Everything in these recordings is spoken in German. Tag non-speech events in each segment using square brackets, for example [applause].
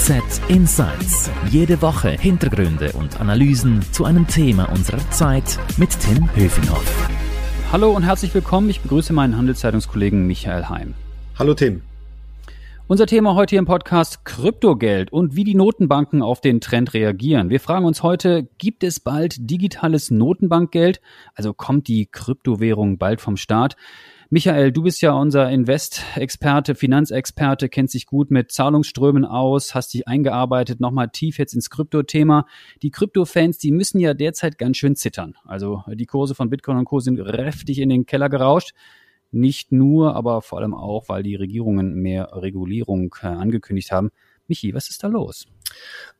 FAZ Insights. Jede Woche Hintergründe und Analysen zu einem Thema unserer Zeit mit Tim Höfinghoff. Hallo und herzlich willkommen. Ich begrüße meinen Handelszeitungskollegen Michael Heim. Hallo Tim. Unser Thema heute hier im Podcast Kryptogeld und wie die Notenbanken auf den Trend reagieren. Wir fragen uns heute, gibt es bald digitales Notenbankgeld? Also kommt die Kryptowährung bald vom Staat? Michael, du bist ja unser Invest-Experte, Finanzexperte, kennst dich gut mit Zahlungsströmen aus, hast dich eingearbeitet, nochmal tief jetzt ins Krypto-Thema. Die Krypto-Fans, die müssen ja derzeit ganz schön zittern. Also die Kurse von Bitcoin und Co. sind kräftig in den Keller gerauscht. Nicht nur, aber vor allem auch, weil die Regierungen mehr Regulierung äh, angekündigt haben. Michi, was ist da los?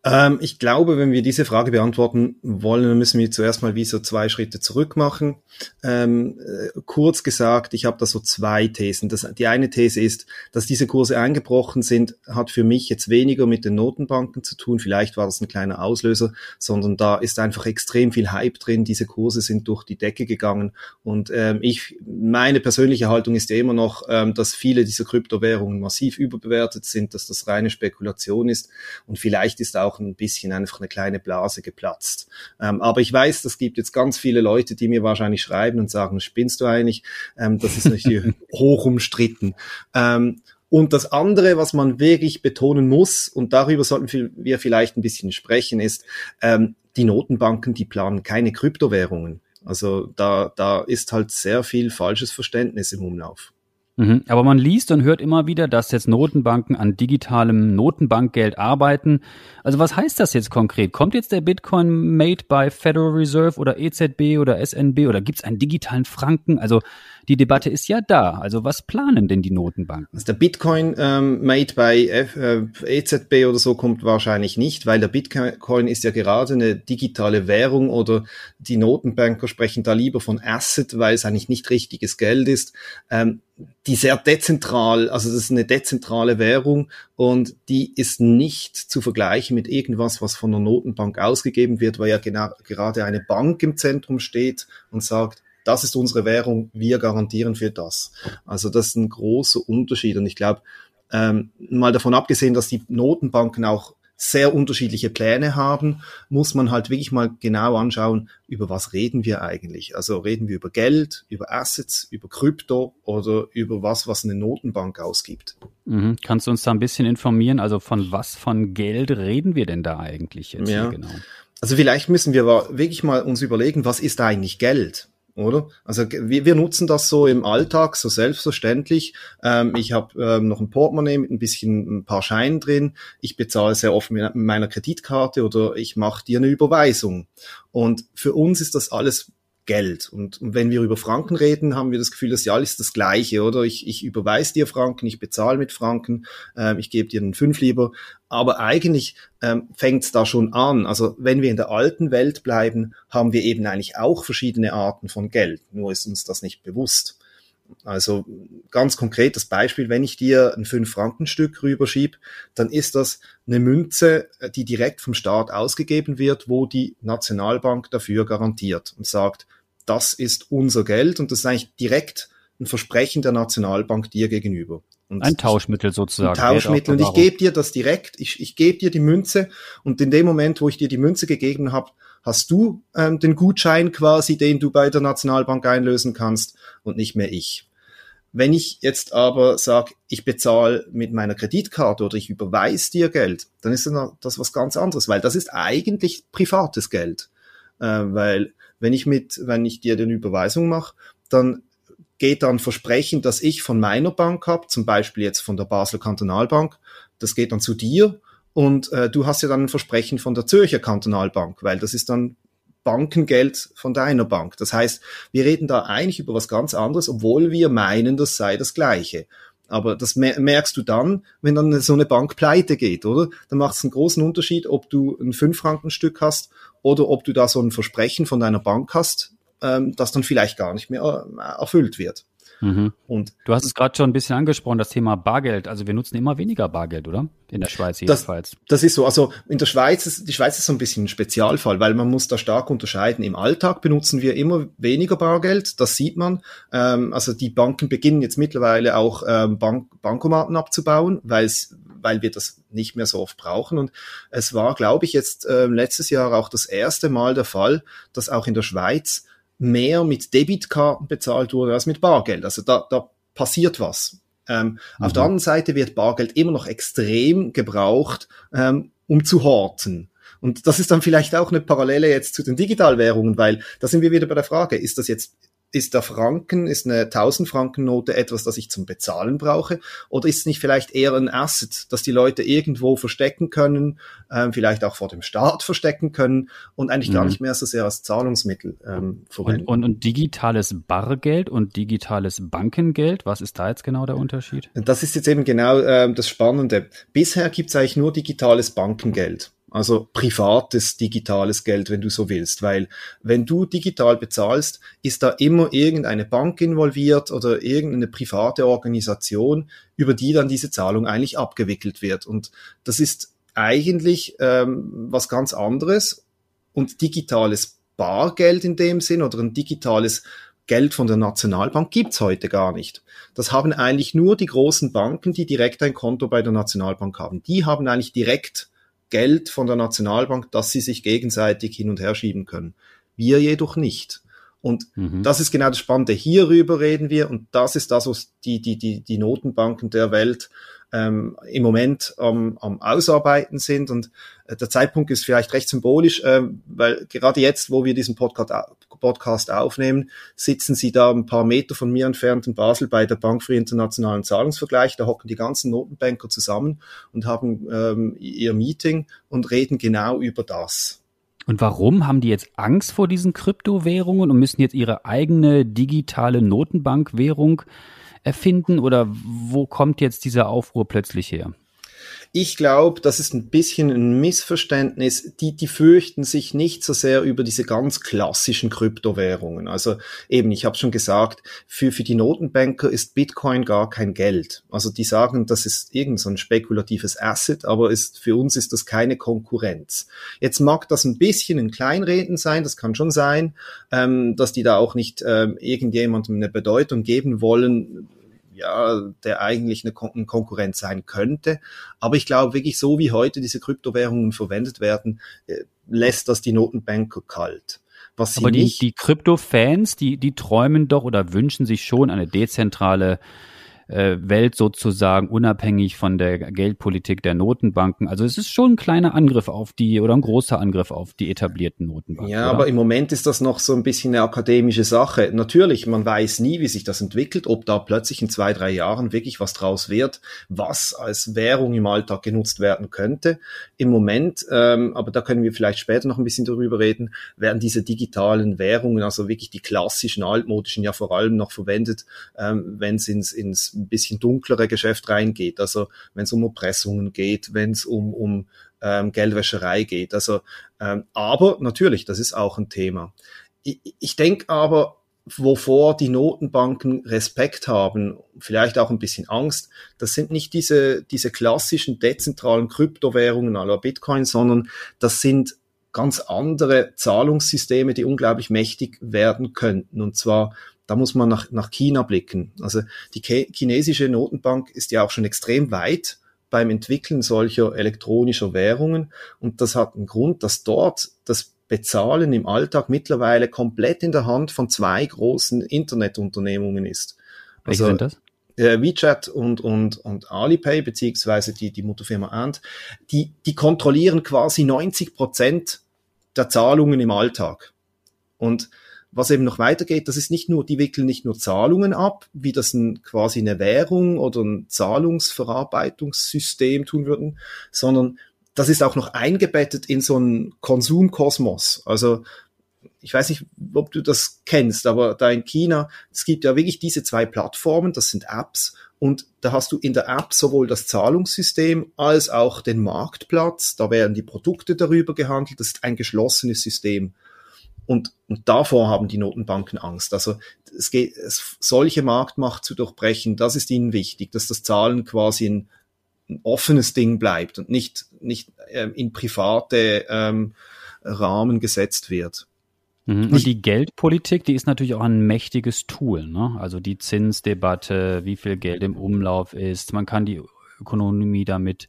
Ähm, ich glaube, wenn wir diese Frage beantworten wollen, dann müssen wir zuerst mal wie so zwei Schritte zurück machen. Ähm, äh, kurz gesagt, ich habe da so zwei Thesen. Das, die eine These ist, dass diese Kurse eingebrochen sind, hat für mich jetzt weniger mit den Notenbanken zu tun. Vielleicht war das ein kleiner Auslöser, sondern da ist einfach extrem viel Hype drin. Diese Kurse sind durch die Decke gegangen und ähm, ich, meine persönliche Haltung ist ja immer noch, ähm, dass viele dieser Kryptowährungen massiv überbewertet sind, dass das reine Spekulation ist und vielleicht ist auch ein bisschen einfach eine kleine Blase geplatzt. Ähm, aber ich weiß, das gibt jetzt ganz viele Leute, die mir wahrscheinlich schreiben und sagen, spinnst du eigentlich? Ähm, das ist natürlich [laughs] hoch umstritten. Ähm, und das andere, was man wirklich betonen muss, und darüber sollten wir vielleicht ein bisschen sprechen, ist, ähm, die Notenbanken, die planen keine Kryptowährungen. Also da, da ist halt sehr viel falsches Verständnis im Umlauf. Mhm. Aber man liest und hört immer wieder, dass jetzt Notenbanken an digitalem Notenbankgeld arbeiten. Also was heißt das jetzt konkret? Kommt jetzt der Bitcoin made by Federal Reserve oder EZB oder SNB oder gibt es einen digitalen Franken? Also die Debatte ist ja da. Also was planen denn die Notenbanken? Also der Bitcoin ähm, made by F, äh, EZB oder so kommt wahrscheinlich nicht, weil der Bitcoin ist ja gerade eine digitale Währung oder die Notenbanker sprechen da lieber von Asset, weil es eigentlich nicht richtiges Geld ist. Ähm, die sehr dezentral, also das ist eine dezentrale Währung und die ist nicht zu vergleichen mit irgendwas, was von der Notenbank ausgegeben wird, weil ja genau, gerade eine Bank im Zentrum steht und sagt, das ist unsere Währung, wir garantieren für das. Also das ist ein großer Unterschied und ich glaube, ähm, mal davon abgesehen, dass die Notenbanken auch sehr unterschiedliche Pläne haben, muss man halt wirklich mal genau anschauen, über was reden wir eigentlich. Also reden wir über Geld, über Assets, über Krypto oder über was, was eine Notenbank ausgibt. Mhm. Kannst du uns da ein bisschen informieren? Also von was von Geld reden wir denn da eigentlich jetzt ja. genau? Also vielleicht müssen wir wirklich mal uns überlegen, was ist eigentlich Geld? Oder? Also wir, wir nutzen das so im Alltag, so selbstverständlich. Ähm, ich habe ähm, noch ein Portemonnaie mit ein bisschen ein paar Scheinen drin. Ich bezahle sehr oft mit meiner Kreditkarte oder ich mache dir eine Überweisung. Und für uns ist das alles Geld. Und, und wenn wir über Franken reden, haben wir das Gefühl, dass ja alles das Gleiche, oder? Ich, ich überweise dir Franken, ich bezahle mit Franken, äh, ich gebe dir einen Fünf lieber. Aber eigentlich ähm, fängt es da schon an. Also wenn wir in der alten Welt bleiben, haben wir eben eigentlich auch verschiedene Arten von Geld. Nur ist uns das nicht bewusst. Also ganz konkretes Beispiel, wenn ich dir ein 5-Franken-Stück rüberschieb, dann ist das eine Münze, die direkt vom Staat ausgegeben wird, wo die Nationalbank dafür garantiert und sagt, das ist unser Geld und das ist eigentlich direkt ein Versprechen der Nationalbank dir gegenüber. Und ein Tauschmittel sozusagen. Ein Tauschmittel. Und ich gebe dir das direkt, ich, ich gebe dir die Münze und in dem Moment, wo ich dir die Münze gegeben habe, hast du ähm, den Gutschein quasi, den du bei der Nationalbank einlösen kannst und nicht mehr ich. Wenn ich jetzt aber sage, ich bezahle mit meiner Kreditkarte oder ich überweise dir Geld, dann ist das was ganz anderes, weil das ist eigentlich privates Geld. Äh, weil wenn ich mit, wenn ich dir den Überweisung mache, dann geht dann Versprechen, dass ich von meiner Bank habe, zum Beispiel jetzt von der Basler Kantonalbank, das geht dann zu dir und äh, du hast ja dann ein Versprechen von der Zürcher Kantonalbank, weil das ist dann Bankengeld von deiner Bank. Das heißt, wir reden da eigentlich über was ganz anderes, obwohl wir meinen, das sei das Gleiche. Aber das merkst du dann, wenn dann so eine Bank pleite geht, oder? Dann macht es einen großen Unterschied, ob du ein 5-Franken-Stück hast oder ob du da so ein Versprechen von deiner Bank hast, ähm, das dann vielleicht gar nicht mehr äh, erfüllt wird. Mhm. Und du hast es gerade schon ein bisschen angesprochen, das Thema Bargeld. Also wir nutzen immer weniger Bargeld, oder? In der Schweiz jedenfalls. Das, das ist so. Also in der Schweiz ist, die Schweiz ist so ein bisschen ein Spezialfall, weil man muss da stark unterscheiden. Im Alltag benutzen wir immer weniger Bargeld, das sieht man. Ähm, also die Banken beginnen jetzt mittlerweile auch ähm, Bank Bankomaten abzubauen, weil es weil wir das nicht mehr so oft brauchen. Und es war, glaube ich, jetzt äh, letztes Jahr auch das erste Mal der Fall, dass auch in der Schweiz mehr mit Debitkarten bezahlt wurde als mit Bargeld. Also da, da passiert was. Ähm, mhm. Auf der anderen Seite wird Bargeld immer noch extrem gebraucht, ähm, um zu horten. Und das ist dann vielleicht auch eine Parallele jetzt zu den Digitalwährungen, weil da sind wir wieder bei der Frage, ist das jetzt ist der Franken, ist eine 1000 Franken Note etwas, das ich zum Bezahlen brauche? Oder ist es nicht vielleicht eher ein Asset, das die Leute irgendwo verstecken können, ähm, vielleicht auch vor dem Staat verstecken können und eigentlich mhm. gar nicht mehr so sehr als Zahlungsmittel ähm, verwenden? Und, und, und digitales Bargeld und digitales Bankengeld, was ist da jetzt genau der Unterschied? Das ist jetzt eben genau ähm, das Spannende. Bisher gibt es eigentlich nur digitales Bankengeld. Also privates digitales Geld, wenn du so willst. Weil wenn du digital bezahlst, ist da immer irgendeine Bank involviert oder irgendeine private Organisation, über die dann diese Zahlung eigentlich abgewickelt wird. Und das ist eigentlich ähm, was ganz anderes. Und digitales Bargeld in dem Sinn oder ein digitales Geld von der Nationalbank gibt's heute gar nicht. Das haben eigentlich nur die großen Banken, die direkt ein Konto bei der Nationalbank haben. Die haben eigentlich direkt Geld von der Nationalbank, dass sie sich gegenseitig hin und her schieben können. Wir jedoch nicht. Und mhm. das ist genau das Spannende. Hierüber reden wir und das ist das, was die, die, die, die Notenbanken der Welt ähm, im Moment ähm, am Ausarbeiten sind. Und äh, der Zeitpunkt ist vielleicht recht symbolisch, äh, weil gerade jetzt, wo wir diesen Podcast, Podcast aufnehmen, sitzen sie da ein paar Meter von mir entfernt in Basel bei der Bank für internationalen Zahlungsvergleich. Da hocken die ganzen Notenbanker zusammen und haben ähm, ihr Meeting und reden genau über das. Und warum haben die jetzt Angst vor diesen Kryptowährungen und müssen jetzt ihre eigene digitale Notenbankwährung erfinden oder wo kommt jetzt dieser Aufruhr plötzlich her? Ich glaube, das ist ein bisschen ein Missverständnis. Die, die fürchten sich nicht so sehr über diese ganz klassischen Kryptowährungen. Also eben, ich habe schon gesagt, für, für die Notenbanker ist Bitcoin gar kein Geld. Also die sagen, das ist irgend so ein spekulatives Asset, aber ist, für uns ist das keine Konkurrenz. Jetzt mag das ein bisschen ein Kleinreden sein, das kann schon sein, ähm, dass die da auch nicht ähm, irgendjemandem eine Bedeutung geben wollen, ja, der eigentlich eine, Kon Konkurrenz sein könnte. Aber ich glaube wirklich, so wie heute diese Kryptowährungen verwendet werden, äh, lässt das die Notenbanker kalt. Was Aber die, die Krypto-Fans, die, die träumen doch oder wünschen sich schon eine dezentrale äh, Welt sozusagen unabhängig von der Geldpolitik der Notenbanken. Also es ist schon ein kleiner Angriff auf die oder ein großer Angriff auf die etablierten Notenbanken. Ja, oder? aber im Moment ist das noch so ein bisschen eine akademische Sache. Natürlich, man weiß nie, wie sich das entwickelt, ob da plötzlich in zwei, drei Jahren wirklich was draus wird, was als Währung im Alltag genutzt werden könnte. Im Moment, ähm, aber da können wir vielleicht später noch ein bisschen darüber reden, werden diese digitalen Währungen, also wirklich die klassischen altmodischen, ja vor allem noch verwendet, ähm, wenn es ins, ins ein bisschen dunklere Geschäft reingeht. Also wenn es um Erpressungen geht, wenn es um, um ähm, Geldwäscherei geht. Also, ähm, aber natürlich, das ist auch ein Thema. Ich, ich denke aber, wovor die Notenbanken Respekt haben, vielleicht auch ein bisschen Angst, das sind nicht diese, diese klassischen dezentralen Kryptowährungen aller Bitcoin, sondern das sind ganz andere Zahlungssysteme, die unglaublich mächtig werden könnten. Und zwar da muss man nach, nach China blicken. Also die chinesische Notenbank ist ja auch schon extrem weit beim Entwickeln solcher elektronischer Währungen. Und das hat einen Grund, dass dort das Bezahlen im Alltag mittlerweile komplett in der Hand von zwei großen Internetunternehmungen ist. Welche also, sind das? WeChat und, und, und Alipay, beziehungsweise die, die Mutterfirma Ant, die, die kontrollieren quasi 90 Prozent der Zahlungen im Alltag. Und was eben noch weitergeht, das ist nicht nur, die wickeln nicht nur Zahlungen ab, wie das ein, quasi eine Währung oder ein Zahlungsverarbeitungssystem tun würden, sondern das ist auch noch eingebettet in so einen Konsumkosmos. Also ich weiß nicht, ob du das kennst, aber da in China, es gibt ja wirklich diese zwei Plattformen, das sind Apps und da hast du in der App sowohl das Zahlungssystem als auch den Marktplatz, da werden die Produkte darüber gehandelt, das ist ein geschlossenes System. Und, und davor haben die Notenbanken Angst. Also es geht, es, solche Marktmacht zu durchbrechen, das ist ihnen wichtig, dass das Zahlen quasi ein, ein offenes Ding bleibt und nicht, nicht ähm, in private ähm, Rahmen gesetzt wird. Mhm. Und die Geldpolitik, die ist natürlich auch ein mächtiges Tool. Ne? Also die Zinsdebatte, wie viel Geld im Umlauf ist. Man kann die Ökonomie damit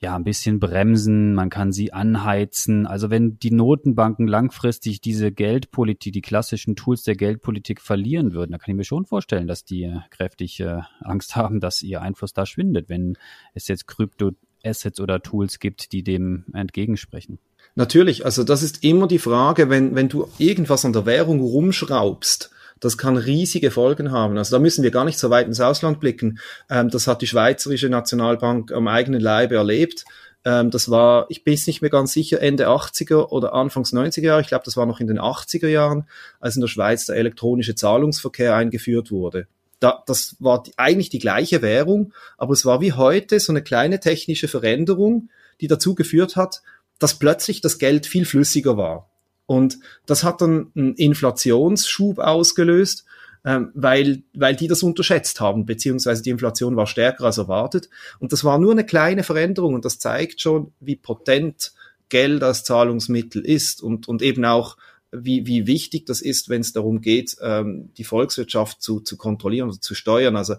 ja ein bisschen bremsen, man kann sie anheizen. Also wenn die Notenbanken langfristig diese Geldpolitik, die klassischen Tools der Geldpolitik verlieren würden, dann kann ich mir schon vorstellen, dass die äh, kräftig äh, Angst [laughs] haben, dass ihr Einfluss da schwindet, wenn es jetzt Kryptoassets oder Tools gibt, die dem entgegensprechen. Natürlich, also das ist immer die Frage, wenn, wenn du irgendwas an der Währung rumschraubst, das kann riesige Folgen haben. Also da müssen wir gar nicht so weit ins Ausland blicken. Ähm, das hat die Schweizerische Nationalbank am eigenen Leibe erlebt. Ähm, das war, ich bin nicht mehr ganz sicher, Ende 80er oder Anfangs 90er Jahre. Ich glaube, das war noch in den 80er Jahren, als in der Schweiz der elektronische Zahlungsverkehr eingeführt wurde. Da, das war die, eigentlich die gleiche Währung, aber es war wie heute so eine kleine technische Veränderung, die dazu geführt hat, dass plötzlich das Geld viel flüssiger war. Und das hat dann einen Inflationsschub ausgelöst, ähm, weil, weil die das unterschätzt haben, beziehungsweise die Inflation war stärker als erwartet. Und das war nur eine kleine Veränderung und das zeigt schon, wie potent Geld als Zahlungsmittel ist und, und eben auch, wie, wie wichtig das ist, wenn es darum geht, ähm, die Volkswirtschaft zu, zu kontrollieren oder zu steuern. Also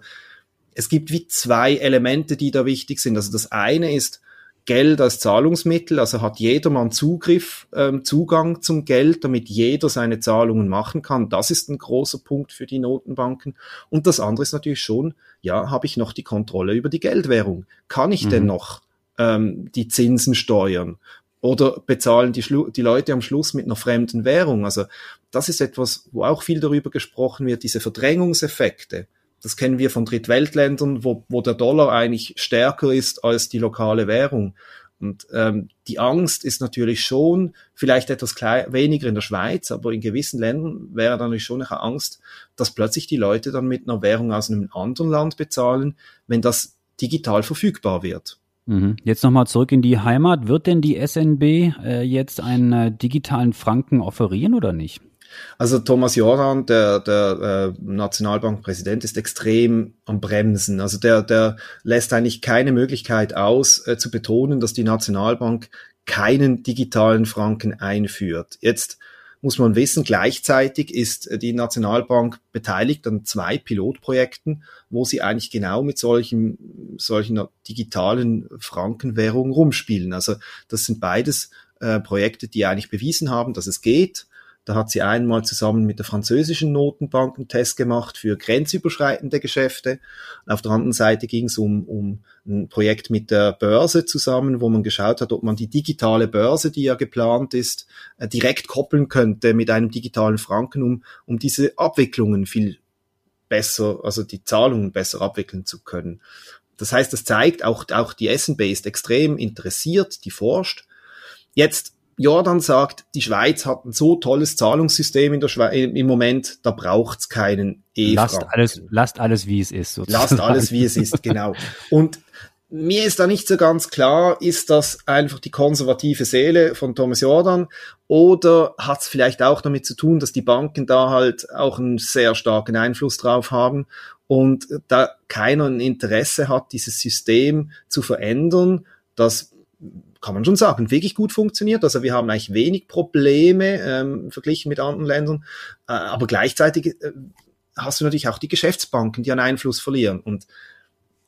es gibt wie zwei Elemente, die da wichtig sind. Also das eine ist, Geld als Zahlungsmittel, also hat jedermann Zugriff, ähm, Zugang zum Geld, damit jeder seine Zahlungen machen kann. Das ist ein großer Punkt für die Notenbanken. Und das andere ist natürlich schon, ja, habe ich noch die Kontrolle über die Geldwährung? Kann ich mhm. denn noch ähm, die Zinsen steuern? Oder bezahlen die, Schlu die Leute am Schluss mit einer fremden Währung? Also das ist etwas, wo auch viel darüber gesprochen wird, diese Verdrängungseffekte. Das kennen wir von Drittweltländern, wo, wo der Dollar eigentlich stärker ist als die lokale Währung. Und ähm, die Angst ist natürlich schon vielleicht etwas klein, weniger in der Schweiz, aber in gewissen Ländern wäre dann schon eine Angst, dass plötzlich die Leute dann mit einer Währung aus einem anderen Land bezahlen, wenn das digital verfügbar wird. Mhm. Jetzt nochmal zurück in die Heimat. Wird denn die SNB äh, jetzt einen äh, digitalen Franken offerieren oder nicht? Also Thomas Joran, der, der äh, Nationalbankpräsident, ist extrem am Bremsen. Also der, der lässt eigentlich keine Möglichkeit aus, äh, zu betonen, dass die Nationalbank keinen digitalen Franken einführt. Jetzt muss man wissen, gleichzeitig ist äh, die Nationalbank beteiligt an zwei Pilotprojekten, wo sie eigentlich genau mit solchen, solchen digitalen Frankenwährungen rumspielen. Also das sind beides äh, Projekte, die eigentlich bewiesen haben, dass es geht. Da hat sie einmal zusammen mit der französischen Notenbank einen Test gemacht für grenzüberschreitende Geschäfte. Auf der anderen Seite ging es um, um ein Projekt mit der Börse zusammen, wo man geschaut hat, ob man die digitale Börse, die ja geplant ist, äh, direkt koppeln könnte mit einem digitalen Franken, um, um diese Abwicklungen viel besser, also die Zahlungen besser abwickeln zu können. Das heißt, das zeigt, auch, auch die SNB ist extrem interessiert, die forscht. Jetzt Jordan sagt, die Schweiz hat ein so tolles Zahlungssystem in der Schweiz im Moment, da braucht's keinen e -Franken. Lasst alles, lasst alles wie es ist. Sozusagen. Lasst alles wie es ist, genau. Und mir ist da nicht so ganz klar, ist das einfach die konservative Seele von Thomas Jordan oder hat es vielleicht auch damit zu tun, dass die Banken da halt auch einen sehr starken Einfluss drauf haben und da keiner ein Interesse hat, dieses System zu verändern, das kann man schon sagen, wirklich gut funktioniert. Also wir haben eigentlich wenig Probleme ähm, verglichen mit anderen Ländern, äh, aber gleichzeitig äh, hast du natürlich auch die Geschäftsbanken, die an Einfluss verlieren. Und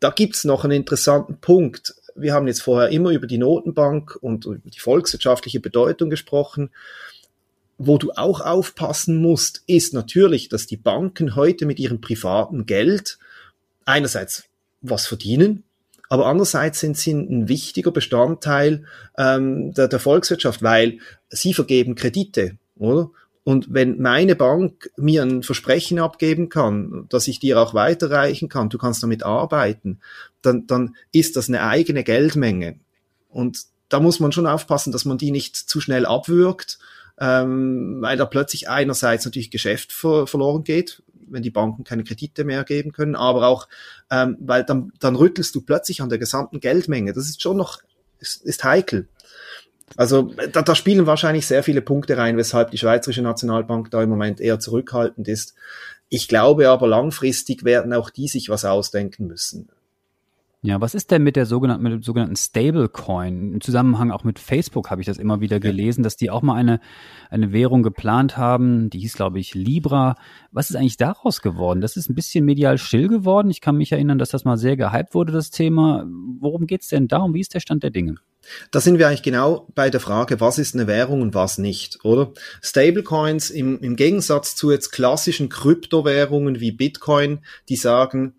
da gibt's noch einen interessanten Punkt. Wir haben jetzt vorher immer über die Notenbank und über die volkswirtschaftliche Bedeutung gesprochen. Wo du auch aufpassen musst, ist natürlich, dass die Banken heute mit ihrem privaten Geld einerseits was verdienen, aber andererseits sind sie ein wichtiger Bestandteil ähm, der, der Volkswirtschaft, weil sie vergeben Kredite, oder? Und wenn meine Bank mir ein Versprechen abgeben kann, dass ich dir auch weiterreichen kann, du kannst damit arbeiten, dann, dann ist das eine eigene Geldmenge. Und da muss man schon aufpassen, dass man die nicht zu schnell abwürgt, ähm, weil da plötzlich einerseits natürlich Geschäft ver verloren geht, wenn die Banken keine Kredite mehr geben können, aber auch, ähm, weil dann, dann rüttelst du plötzlich an der gesamten Geldmenge. Das ist schon noch, ist, ist heikel. Also da, da spielen wahrscheinlich sehr viele Punkte rein, weshalb die Schweizerische Nationalbank da im Moment eher zurückhaltend ist. Ich glaube aber langfristig werden auch die sich was ausdenken müssen. Ja, was ist denn mit der sogenannten, mit dem sogenannten Stablecoin? Im Zusammenhang auch mit Facebook habe ich das immer wieder gelesen, dass die auch mal eine, eine Währung geplant haben. Die hieß, glaube ich, Libra. Was ist eigentlich daraus geworden? Das ist ein bisschen medial still geworden. Ich kann mich erinnern, dass das mal sehr gehypt wurde, das Thema. Worum geht's denn darum? Wie ist der Stand der Dinge? Da sind wir eigentlich genau bei der Frage, was ist eine Währung und was nicht, oder? Stablecoins im, im Gegensatz zu jetzt klassischen Kryptowährungen wie Bitcoin, die sagen,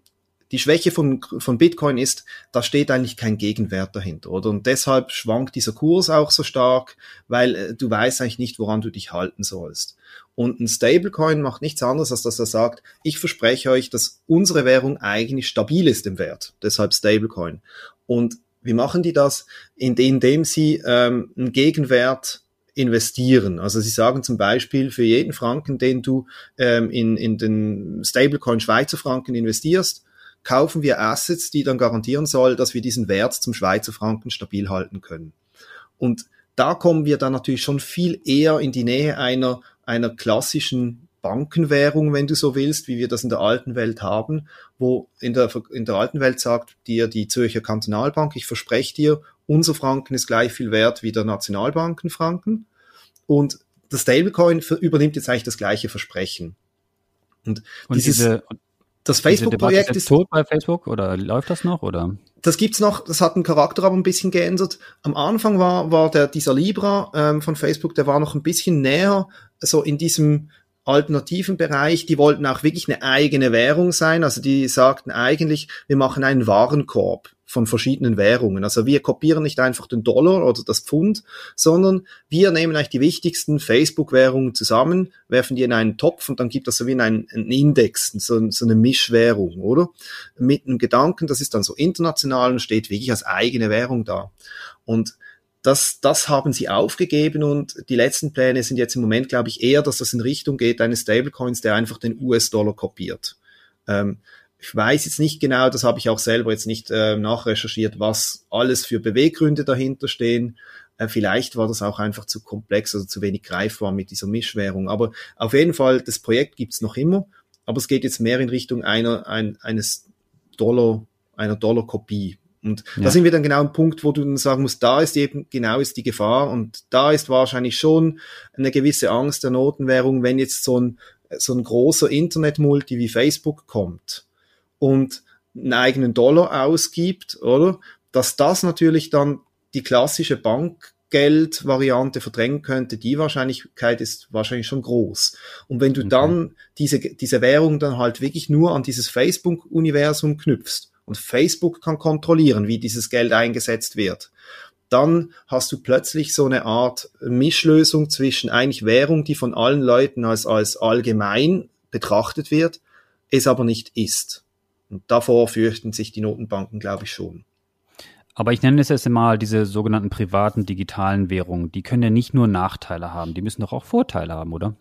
die Schwäche von, von Bitcoin ist, da steht eigentlich kein Gegenwert dahinter, oder? Und deshalb schwankt dieser Kurs auch so stark, weil äh, du weißt eigentlich nicht, woran du dich halten sollst. Und ein Stablecoin macht nichts anderes, als dass er sagt, ich verspreche euch, dass unsere Währung eigentlich stabil ist im Wert. Deshalb Stablecoin. Und wie machen die das? Indem sie ähm, einen Gegenwert investieren. Also sie sagen zum Beispiel, für jeden Franken, den du ähm, in, in den Stablecoin Schweizer Franken investierst, kaufen wir Assets, die dann garantieren soll, dass wir diesen Wert zum Schweizer Franken stabil halten können. Und da kommen wir dann natürlich schon viel eher in die Nähe einer, einer klassischen Bankenwährung, wenn du so willst, wie wir das in der alten Welt haben, wo in der, in der alten Welt sagt dir die Zürcher Kantonalbank, ich verspreche dir, unser Franken ist gleich viel wert wie der Nationalbankenfranken. Und das Stablecoin übernimmt jetzt eigentlich das gleiche Versprechen. Und, und dieses, diese, das Facebook-Projekt ist, ist tot bei Facebook oder läuft das noch oder? Das gibt's noch. Das hat den Charakter aber ein bisschen geändert. Am Anfang war war der dieser Libra ähm, von Facebook, der war noch ein bisschen näher so in diesem alternativen Bereich, die wollten auch wirklich eine eigene Währung sein. Also die sagten eigentlich, wir machen einen Warenkorb von verschiedenen Währungen. Also wir kopieren nicht einfach den Dollar oder das Pfund, sondern wir nehmen eigentlich die wichtigsten Facebook-Währungen zusammen, werfen die in einen Topf und dann gibt das so wie einen, einen Index, so, so eine Mischwährung, oder? Mit einem Gedanken, das ist dann so international und steht wirklich als eigene Währung da. Und das, das haben sie aufgegeben und die letzten Pläne sind jetzt im Moment, glaube ich, eher, dass das in Richtung geht eines Stablecoins, der einfach den US-Dollar kopiert. Ähm, ich weiß jetzt nicht genau, das habe ich auch selber jetzt nicht äh, nachrecherchiert, was alles für Beweggründe dahinter stehen. Äh, vielleicht war das auch einfach zu komplex oder zu wenig greifbar mit dieser Mischwährung. Aber auf jeden Fall, das Projekt gibt's noch immer, aber es geht jetzt mehr in Richtung einer, ein, eines Dollar, einer Dollar-Kopie. Und ja. da sind wir dann genau am Punkt, wo du dann sagen musst, da ist eben genau ist die Gefahr und da ist wahrscheinlich schon eine gewisse Angst der Notenwährung, wenn jetzt so ein, so ein großer Internetmulti wie Facebook kommt und einen eigenen Dollar ausgibt, oder? Dass das natürlich dann die klassische Bankgeldvariante verdrängen könnte, die Wahrscheinlichkeit ist wahrscheinlich schon groß. Und wenn du okay. dann diese, diese Währung dann halt wirklich nur an dieses Facebook-Universum knüpfst, und Facebook kann kontrollieren, wie dieses Geld eingesetzt wird, dann hast du plötzlich so eine Art Mischlösung zwischen eigentlich Währung, die von allen Leuten als, als allgemein betrachtet wird, es aber nicht ist. Und davor fürchten sich die Notenbanken, glaube ich, schon. Aber ich nenne es jetzt mal diese sogenannten privaten digitalen Währungen. Die können ja nicht nur Nachteile haben, die müssen doch auch Vorteile haben, oder?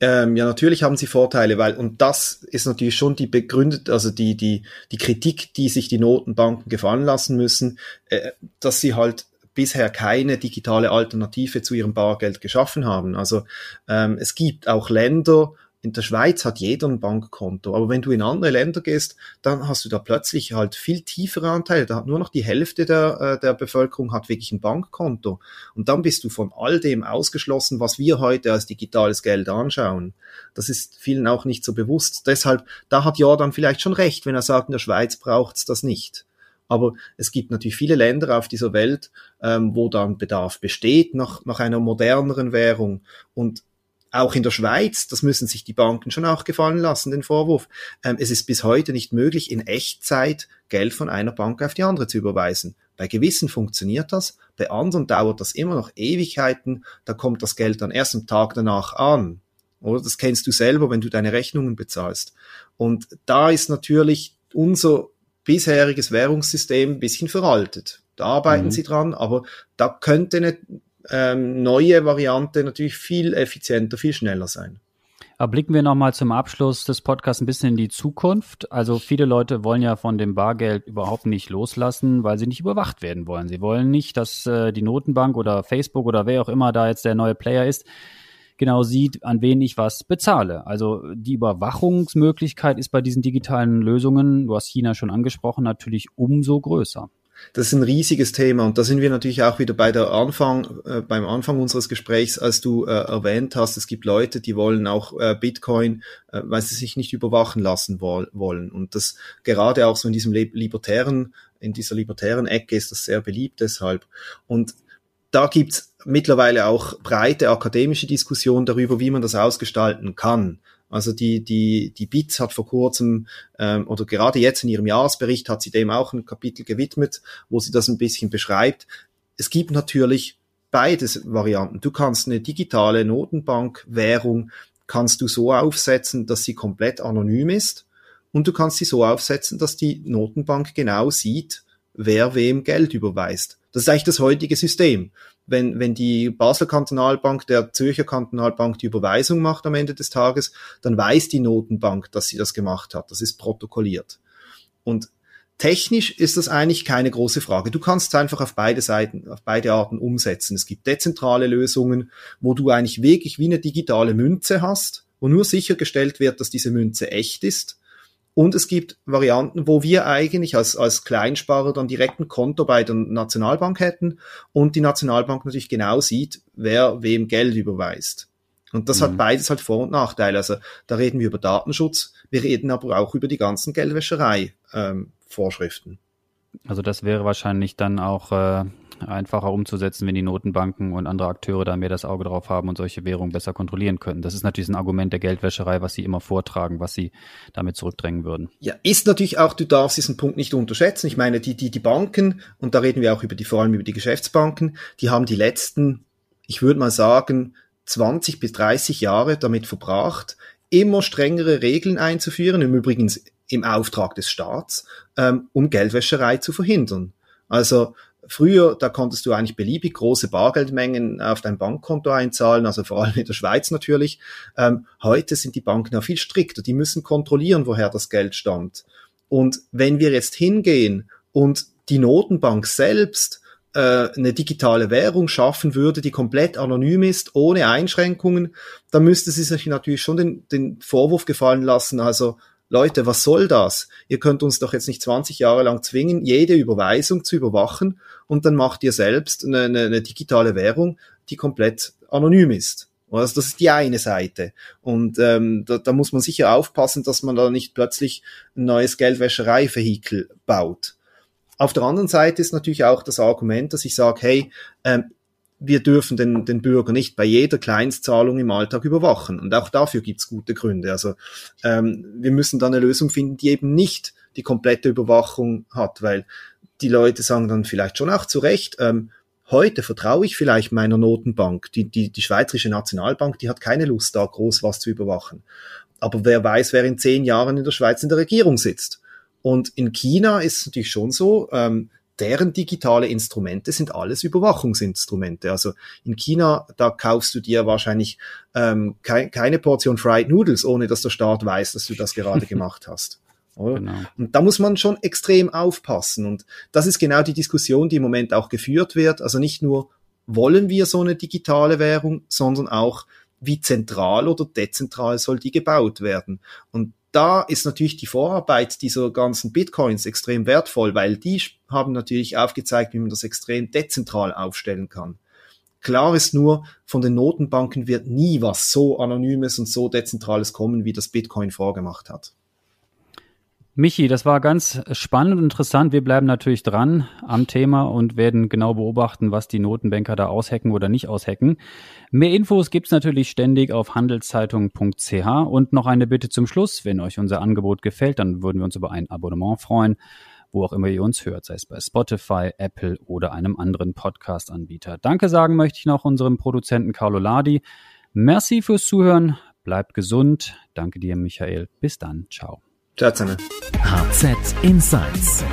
Ähm, ja, natürlich haben sie Vorteile, weil, und das ist natürlich schon die begründet, also die, die, die Kritik, die sich die Notenbanken gefallen lassen müssen, äh, dass sie halt bisher keine digitale Alternative zu ihrem Bargeld geschaffen haben. Also ähm, es gibt auch Länder, in der Schweiz hat jeder ein Bankkonto, aber wenn du in andere Länder gehst, dann hast du da plötzlich halt viel tiefere Anteile. Da hat nur noch die Hälfte der, äh, der Bevölkerung hat wirklich ein Bankkonto. Und dann bist du von all dem ausgeschlossen, was wir heute als digitales Geld anschauen. Das ist vielen auch nicht so bewusst. Deshalb, da hat Jordan vielleicht schon recht, wenn er sagt, in der Schweiz braucht's das nicht. Aber es gibt natürlich viele Länder auf dieser Welt, ähm, wo dann Bedarf besteht nach, nach einer moderneren Währung. Und auch in der Schweiz, das müssen sich die Banken schon auch gefallen lassen, den Vorwurf. Ähm, es ist bis heute nicht möglich, in Echtzeit Geld von einer Bank auf die andere zu überweisen. Bei gewissen funktioniert das, bei anderen dauert das immer noch Ewigkeiten, da kommt das Geld dann erst am Tag danach an. Oder das kennst du selber, wenn du deine Rechnungen bezahlst. Und da ist natürlich unser bisheriges Währungssystem ein bisschen veraltet. Da arbeiten mhm. sie dran, aber da könnte eine ähm, neue Variante natürlich viel effizienter, viel schneller sein. Aber blicken wir nochmal zum Abschluss des Podcasts ein bisschen in die Zukunft. Also viele Leute wollen ja von dem Bargeld überhaupt nicht loslassen, weil sie nicht überwacht werden wollen. Sie wollen nicht, dass äh, die Notenbank oder Facebook oder wer auch immer da jetzt der neue Player ist, genau sieht, an wen ich was bezahle. Also die Überwachungsmöglichkeit ist bei diesen digitalen Lösungen, du hast China schon angesprochen, natürlich umso größer. Das ist ein riesiges Thema und da sind wir natürlich auch wieder bei der Anfang, äh, beim Anfang unseres Gesprächs, als du äh, erwähnt hast, es gibt Leute, die wollen auch äh, Bitcoin, äh, weil sie sich nicht überwachen lassen wo wollen. Und das gerade auch so in diesem libertären, in dieser libertären Ecke ist das sehr beliebt deshalb. Und da gibt's mittlerweile auch breite akademische Diskussionen darüber, wie man das ausgestalten kann. Also die, die, die BITS hat vor kurzem ähm, oder gerade jetzt in ihrem Jahresbericht hat sie dem auch ein Kapitel gewidmet, wo sie das ein bisschen beschreibt. Es gibt natürlich beides Varianten. Du kannst eine digitale Notenbankwährung kannst du so aufsetzen, dass sie komplett anonym ist und du kannst sie so aufsetzen, dass die Notenbank genau sieht, wer wem Geld überweist. Das ist eigentlich das heutige System wenn, wenn die Basler Kantonalbank der Zürcher Kantonalbank die Überweisung macht am Ende des Tages, dann weiß die Notenbank, dass sie das gemacht hat. Das ist protokolliert. Und technisch ist das eigentlich keine große Frage. Du kannst es einfach auf beide Seiten, auf beide Arten umsetzen. Es gibt dezentrale Lösungen, wo du eigentlich wirklich wie eine digitale Münze hast, wo nur sichergestellt wird, dass diese Münze echt ist. Und es gibt Varianten, wo wir eigentlich als, als Kleinsparer dann direkt ein Konto bei der Nationalbank hätten und die Nationalbank natürlich genau sieht, wer wem Geld überweist. Und das mhm. hat beides halt Vor- und Nachteile. Also da reden wir über Datenschutz, wir reden aber auch über die ganzen Geldwäscherei-Vorschriften. Ähm, also das wäre wahrscheinlich dann auch äh, einfacher umzusetzen, wenn die Notenbanken und andere Akteure da mehr das Auge drauf haben und solche Währungen besser kontrollieren können. Das ist natürlich ein Argument der Geldwäscherei, was sie immer vortragen, was sie damit zurückdrängen würden. Ja, ist natürlich auch, du darfst diesen Punkt nicht unterschätzen. Ich meine, die, die, die Banken, und da reden wir auch über die, vor allem über die Geschäftsbanken, die haben die letzten, ich würde mal sagen, 20 bis 30 Jahre damit verbracht, immer strengere Regeln einzuführen, im Übrigen im Auftrag des Staats, ähm, um Geldwäscherei zu verhindern. Also Früher, da konntest du eigentlich beliebig große Bargeldmengen auf dein Bankkonto einzahlen, also vor allem in der Schweiz natürlich. Ähm, heute sind die Banken ja viel strikter, die müssen kontrollieren, woher das Geld stammt. Und wenn wir jetzt hingehen und die Notenbank selbst äh, eine digitale Währung schaffen würde, die komplett anonym ist, ohne Einschränkungen, dann müsste sie sich natürlich schon den, den Vorwurf gefallen lassen, also Leute, was soll das? Ihr könnt uns doch jetzt nicht 20 Jahre lang zwingen, jede Überweisung zu überwachen und dann macht ihr selbst eine, eine, eine digitale Währung, die komplett anonym ist. Also das ist die eine Seite. Und ähm, da, da muss man sicher aufpassen, dass man da nicht plötzlich ein neues Geldwäschereivehikel baut. Auf der anderen Seite ist natürlich auch das Argument, dass ich sage, hey, ähm, wir dürfen den, den Bürger nicht bei jeder Kleinstzahlung im Alltag überwachen. Und auch dafür gibt's gute Gründe. Also ähm, wir müssen dann eine Lösung finden, die eben nicht die komplette Überwachung hat, weil die Leute sagen dann vielleicht schon auch zu Recht, ähm, heute vertraue ich vielleicht meiner Notenbank. Die, die, die Schweizerische Nationalbank, die hat keine Lust, da groß was zu überwachen. Aber wer weiß, wer in zehn Jahren in der Schweiz in der Regierung sitzt. Und in China ist es natürlich schon so, ähm, deren digitale Instrumente sind alles Überwachungsinstrumente. Also in China, da kaufst du dir wahrscheinlich ähm, ke keine Portion Fried Noodles, ohne dass der Staat weiß, dass du das gerade [laughs] gemacht hast. Genau. Und da muss man schon extrem aufpassen. Und das ist genau die Diskussion, die im Moment auch geführt wird. Also nicht nur wollen wir so eine digitale Währung, sondern auch, wie zentral oder dezentral soll die gebaut werden. Und da ist natürlich die Vorarbeit dieser ganzen Bitcoins extrem wertvoll, weil die haben natürlich aufgezeigt, wie man das extrem dezentral aufstellen kann. Klar ist nur, von den Notenbanken wird nie was so Anonymes und so Dezentrales kommen, wie das Bitcoin vorgemacht hat. Michi, das war ganz spannend und interessant. Wir bleiben natürlich dran am Thema und werden genau beobachten, was die Notenbanker da aushacken oder nicht aushacken. Mehr Infos gibt's natürlich ständig auf handelszeitung.ch und noch eine Bitte zum Schluss. Wenn euch unser Angebot gefällt, dann würden wir uns über ein Abonnement freuen, wo auch immer ihr uns hört, sei es bei Spotify, Apple oder einem anderen Podcast-Anbieter. Danke sagen möchte ich noch unserem Produzenten Carlo Ladi. Merci fürs Zuhören. Bleibt gesund. Danke dir, Michael. Bis dann. Ciao. Ciao zusammen. HZ Insights